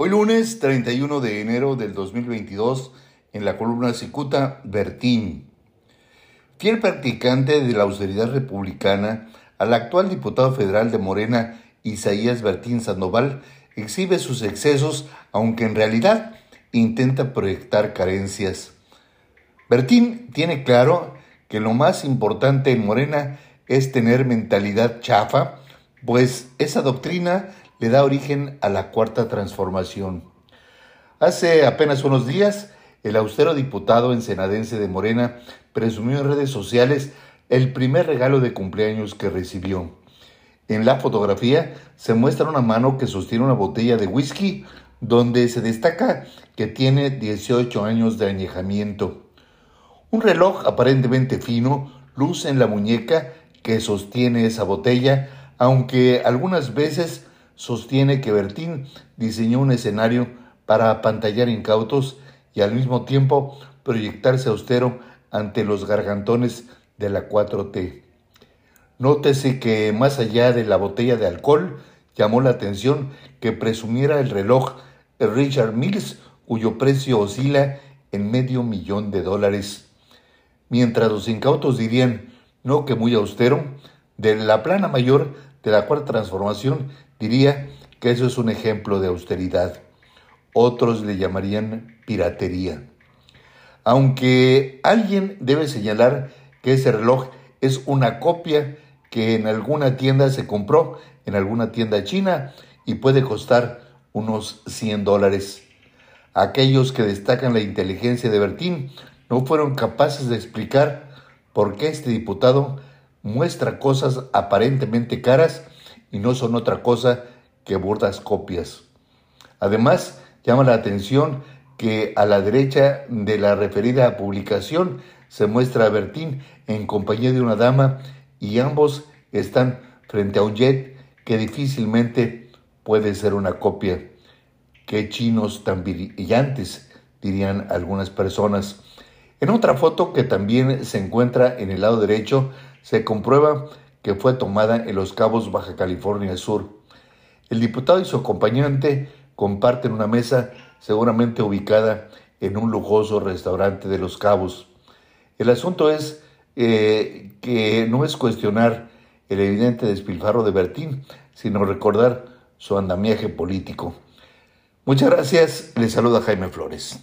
Hoy lunes 31 de enero del 2022, en la columna Cicuta, Bertín. Fiel practicante de la austeridad republicana, al actual diputado federal de Morena, Isaías Bertín Sandoval, exhibe sus excesos, aunque en realidad intenta proyectar carencias. Bertín tiene claro que lo más importante en Morena es tener mentalidad chafa, pues esa doctrina le da origen a la cuarta transformación. Hace apenas unos días, el austero diputado ensenadense de Morena presumió en redes sociales el primer regalo de cumpleaños que recibió. En la fotografía se muestra una mano que sostiene una botella de whisky donde se destaca que tiene 18 años de añejamiento. Un reloj aparentemente fino luce en la muñeca que sostiene esa botella, aunque algunas veces sostiene que Bertín diseñó un escenario para apantallar incautos y al mismo tiempo proyectarse austero ante los gargantones de la 4T. Nótese que más allá de la botella de alcohol, llamó la atención que presumiera el reloj Richard Mills, cuyo precio oscila en medio millón de dólares. Mientras los incautos dirían, no que muy austero, de la plana mayor de la cuarta transformación diría que eso es un ejemplo de austeridad. Otros le llamarían piratería. Aunque alguien debe señalar que ese reloj es una copia que en alguna tienda se compró, en alguna tienda china, y puede costar unos 100 dólares. Aquellos que destacan la inteligencia de Bertín no fueron capaces de explicar por qué este diputado muestra cosas aparentemente caras y no son otra cosa que burdas copias. Además, llama la atención que a la derecha de la referida publicación se muestra a Bertín en compañía de una dama y ambos están frente a un jet que difícilmente puede ser una copia. Qué chinos tan brillantes, dirían algunas personas. En otra foto que también se encuentra en el lado derecho, se comprueba que fue tomada en Los Cabos, Baja California Sur. El diputado y su acompañante comparten una mesa seguramente ubicada en un lujoso restaurante de Los Cabos. El asunto es eh, que no es cuestionar el evidente despilfarro de Bertín, sino recordar su andamiaje político. Muchas gracias, le saluda Jaime Flores.